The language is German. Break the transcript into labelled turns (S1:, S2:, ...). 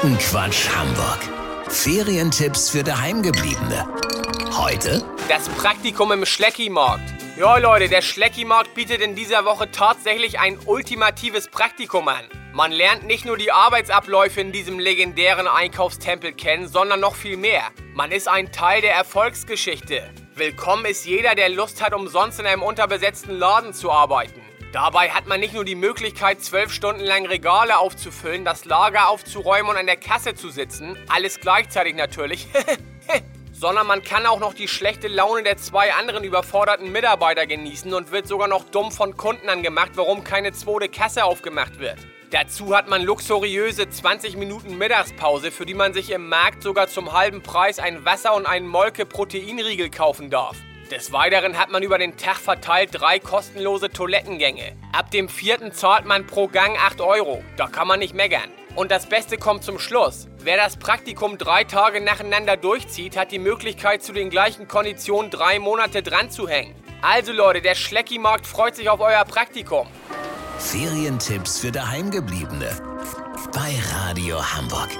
S1: Quotenquatsch Hamburg. Ferientipps für Daheimgebliebene. Heute
S2: Das Praktikum im Schleckimarkt. Ja, Leute, der Schleckimarkt bietet in dieser Woche tatsächlich ein ultimatives Praktikum an. Man lernt nicht nur die Arbeitsabläufe in diesem legendären Einkaufstempel kennen, sondern noch viel mehr. Man ist ein Teil der Erfolgsgeschichte. Willkommen ist jeder, der Lust hat, umsonst in einem unterbesetzten Laden zu arbeiten. Dabei hat man nicht nur die Möglichkeit, zwölf Stunden lang Regale aufzufüllen, das Lager aufzuräumen und an der Kasse zu sitzen, alles gleichzeitig natürlich, sondern man kann auch noch die schlechte Laune der zwei anderen überforderten Mitarbeiter genießen und wird sogar noch dumm von Kunden angemacht, warum keine zweite Kasse aufgemacht wird. Dazu hat man luxuriöse 20 Minuten Mittagspause, für die man sich im Markt sogar zum halben Preis ein Wasser und einen Molke Proteinriegel kaufen darf. Des Weiteren hat man über den Tag verteilt drei kostenlose Toilettengänge. Ab dem vierten zahlt man pro Gang 8 Euro. Da kann man nicht meckern. Und das Beste kommt zum Schluss. Wer das Praktikum drei Tage nacheinander durchzieht, hat die Möglichkeit, zu den gleichen Konditionen drei Monate dran zu hängen. Also Leute, der Schleckimarkt freut sich auf euer Praktikum.
S1: Ferientipps für Daheimgebliebene. Bei Radio Hamburg.